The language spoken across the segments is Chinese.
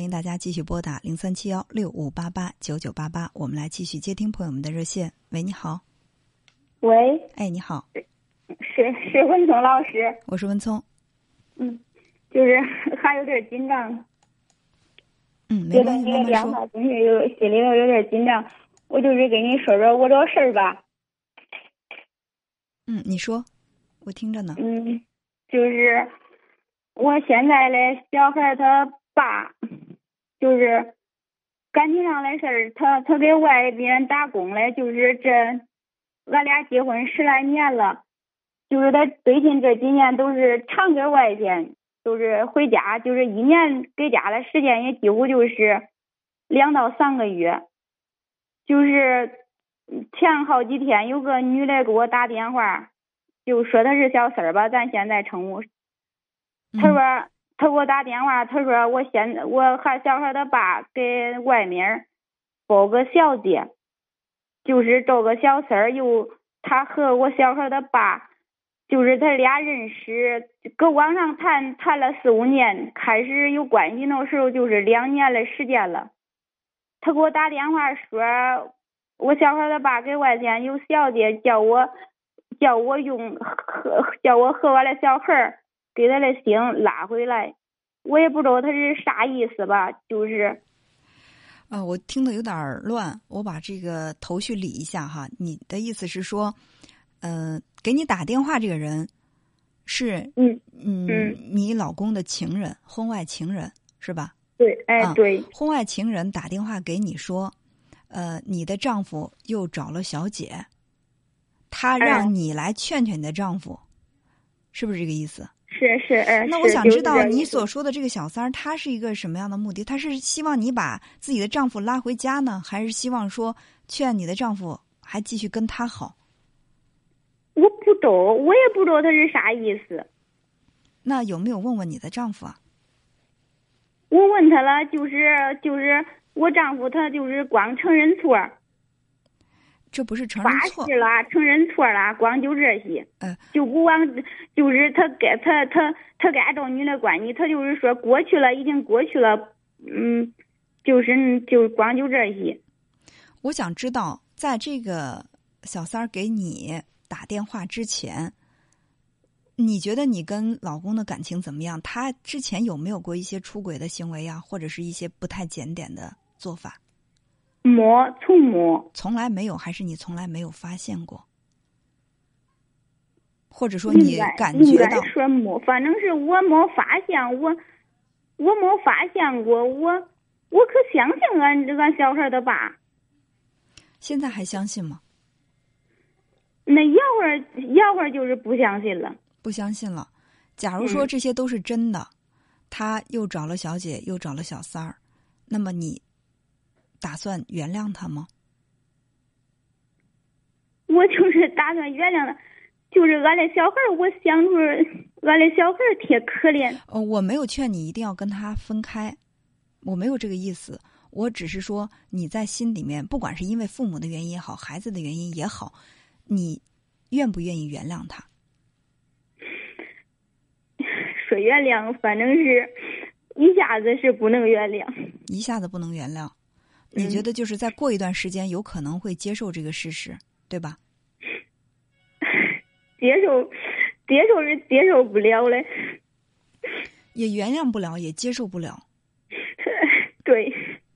欢迎大家继续拨打零三七幺六五八八九九八八，我们来继续接听朋友们的热线。喂，你好。喂，哎，你好，是是文聪老师。我是文聪。嗯，就是 还有点紧张，嗯，没关系，这个电。话总是有心里头有点紧张。我就是跟你说说我这事儿吧。嗯，你说，我听着呢。嗯，就是我现在的小孩他爸，就是感情上的事儿，他他给外边打工嘞，就是这俺俩结婚十来年了，就是他最近这几年都是常搁外边，都是回家，就是一年给家的时间也几乎就是两到三个月，就是前好几天有个女的给我打电话，就说她是小三儿吧，咱现在称呼。她说嗯他给我打电话，他说我现我和小孩的爸给外面包个小姐，就是这个小三儿又他和我小孩的爸，就是他俩认识，搁网上谈谈了四五年，开始有关系那时候就是两年的时间了。他给我打电话说，我小孩的爸给外边有小姐，叫我叫我用和叫我和我的小孩儿给他的心拉回来，我也不知道他是啥意思吧，就是啊，我听的有点儿乱，我把这个头绪理一下哈。你的意思是说，呃，给你打电话这个人是嗯嗯嗯你老公的情人，婚外情人是吧？对，哎啊对，婚外情人打电话给你说，呃，你的丈夫又找了小姐，他哎让你来劝劝你的丈夫，是不是这个意思？是是哎。那我想知道你所说的这个小三儿，他是一个什么样的目的？他是希望你把自己的丈夫拉回家呢，还是希望说劝你的丈夫还继续跟他好？我不懂，我也不知道他是啥意思。那有没有问问你的丈夫啊？我问他了，就是就是我丈夫他就是光承认错儿，这不是承发认错誓了，承认错了，光就这些，嗯就不往，就是他跟他他他跟俺这女的关系，他就是说过去了，已经过去了，嗯，就是就光就这些。我想知道，在这个小三儿给你打电话之前，你觉得你跟老公的感情怎么样？他之前有没有过一些出轨的行为啊，或者是一些不太检点的做法？没，从没，从来没有，还是你从来没有发现过？或者说你感觉到？说没，反正是我没发现，我我没发现过，我我可相信俺这俺小孩的爸。现在还相信吗？那一会儿一会儿就是不相信了。不相信了。假如说嗯这些都是真的，他又找了小姐，又找了小三儿，那么你打算原谅他吗？我就是打算原谅他，就是俺的小孩儿，我想着俺的小孩儿挺可怜。呃，我没有劝你一定要跟他分开，我没有这个意思。我只是说你在心里面，不管是因为父母的原因也好，孩子的原因也好，你愿不愿意原谅他？说原谅，反正是一下子是不能原谅。一下子不能原谅，你觉嗯得就是再过一段时间有可能会接受这个事实，对吧？接受，接受是接受不了嘞。也原谅不了，也接受不了。对，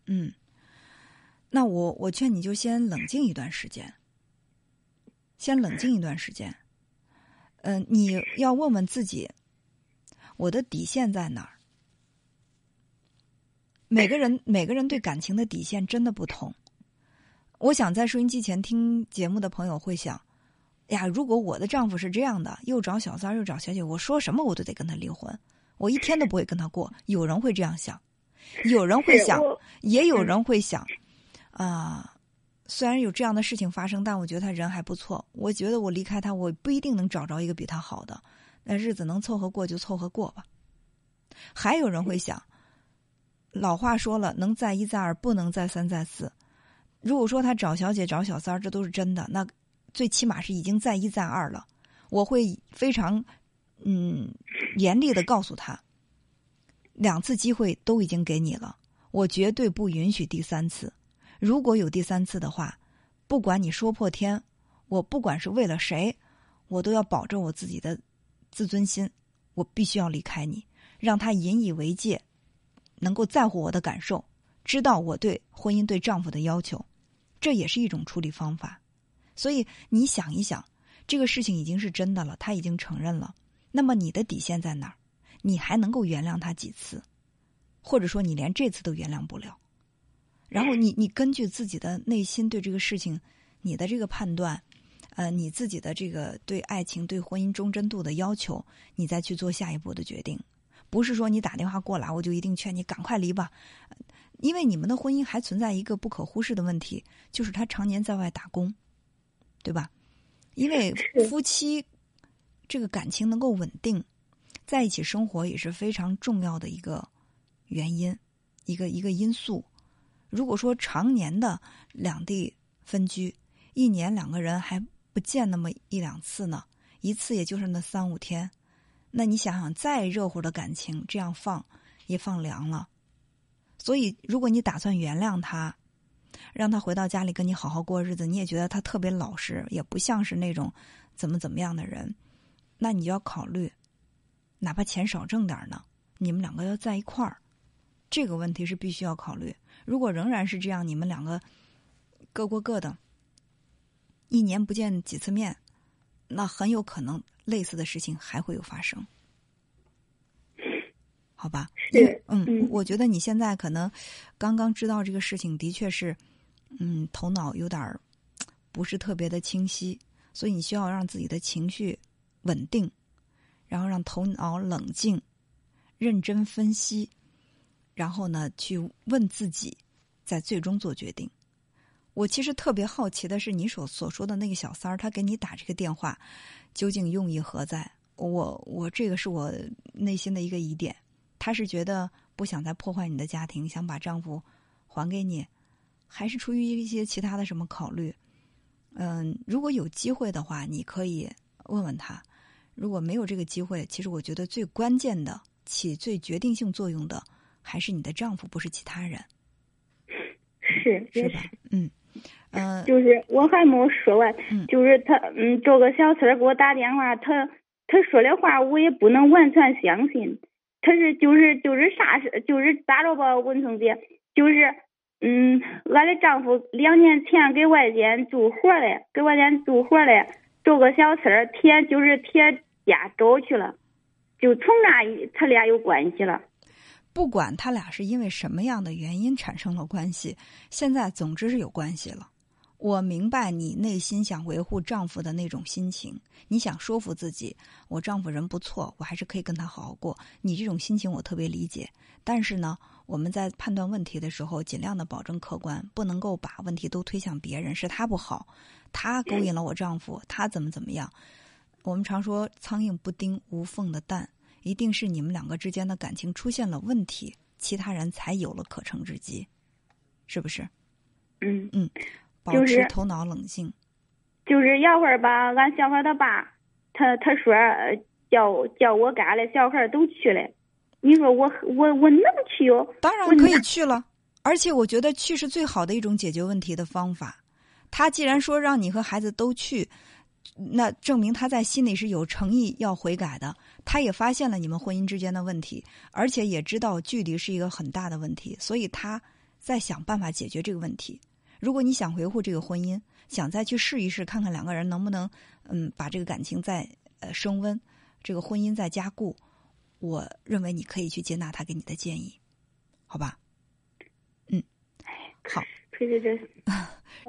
嗯，那我我劝你就先冷静一段时间，先冷静一段时间。嗯、你要问问自己，我的底线在哪儿？每个人每个人对感情的底线真的不同。我想在收音机前听节目的朋友会想：呀，如果我的丈夫是这样的，又找小三儿又找小姐，我说什么我都得跟他离婚，我一天都不会跟他过。有人会这样想，有人会想，也有人会想，啊、虽然有这样的事情发生，但我觉得他人还不错。我觉得我离开他，我不一定能找着一个比他好的，那日子能凑合过就凑合过吧。还有人会想，老话说了，能再一再二，不能再三再四。如果说他找小姐找小三儿，这都是真的，那最起码是已经再一再二了。我会非常嗯严厉的告诉他，两次机会都已经给你了，我绝对不允许第三次。如果有第三次的话，不管你说破天，我不管是为了谁，我都要保证我自己的自尊心，我必须要离开你，让他引以为戒，能够在乎我的感受，知道我对婚姻对丈夫的要求，这也是一种处理方法。所以你想一想，这个事情已经是真的了，他已经承认了，那么你的底线在哪儿？你还能够原谅他几次？或者说你连这次都原谅不了？然后你你根据自己的内心对这个事情，你的这个判断，呃，你自己的这个对爱情对婚姻忠贞度的要求，你再去做下一步的决定。不是说你打电话过来，我就一定劝你赶快离吧，因为你们的婚姻还存在一个不可忽视的问题，就是他常年在外打工，对吧？因为夫妻这个感情能够稳定，在一起生活也是非常重要的一个。原因，一个一个因素。如果说常年的两地分居，一年两个人还不见那么一两次呢，一次也就是那三五天，那你想想，再热乎的感情这样放也放凉了。所以，如果你打算原谅他，让他回到家里跟你好好过日子，你也觉得他特别老实，也不像是那种怎么怎么样的人，那你就要考虑，哪怕钱少挣点呢，你们两个要在一块儿。这个问题是必须要考虑。如果仍然是这样，你们两个各过各的，一年不见几次面，那很有可能类似的事情还会有发生，好吧？是，嗯，我觉得你现在可能刚刚知道这个事情，的确是，嗯，头脑有点不是特别的清晰，所以你需要让自己的情绪稳定，然后让头脑冷静，认真分析。然后呢，去问自己，在最终做决定。我其实特别好奇的是，你所所说的那个小三儿，他给你打这个电话，究竟用意何在？我我这个是我内心的一个疑点。他是觉得不想再破坏你的家庭，想把丈夫还给你，还是出于一些其他的什么考虑？嗯，如果有机会的话，你可以问问他；如果没有这个机会，其实我觉得最关键的、起最决定性作用的。还是你的丈夫，不是其他人，是是吧？嗯，呃，就是我还没说完，就是他，嗯，这个小三儿给我打电话，他他说的话我也不能完全相信，他是就是就是啥事，就是咋着吧，文成姐，就是嗯，俺的丈夫两年前给外间做活的，给外间做活的，这个小三儿贴就是贴家找去了，就从那他俩有关系了。不管他俩是因为什么样的原因产生了关系，现在总之是有关系了。我明白你内心想维护丈夫的那种心情，你想说服自己，我丈夫人不错，我还是可以跟他好好过。你这种心情我特别理解。但是呢，我们在判断问题的时候，尽量的保证客观，不能够把问题都推向别人，是他不好，他勾引了我丈夫，他怎么怎么样。我们常说苍蝇不叮无缝的蛋。一定是你们两个之间的感情出现了问题，其他人才有了可乘之机，是不是？嗯嗯，保持头脑冷静。就是要会儿吧，俺小孩他爸，他他说叫叫我干的小孩都去了，你说我我我能去哟？当然可以去了，而且我觉得去是最好的一种解决问题的方法。他既然说让你和孩子都去。那证明他在心里是有诚意要悔改的，他也发现了你们婚姻之间的问题，而且也知道距离是一个很大的问题，所以他在想办法解决这个问题。如果你想维护这个婚姻，想再去试一试，看看两个人能不能嗯把这个感情再呃升温，这个婚姻再加固，我认为你可以去接纳他给你的建议，好吧？嗯，好，对对对，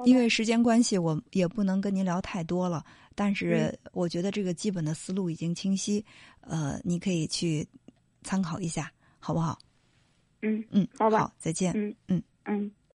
因为时间关系，我也不能跟您聊太多了。但是我觉得这个基本的思路已经清晰，呃，你可以去参考一下，好不好？嗯嗯，好吧，好，再见。嗯嗯嗯。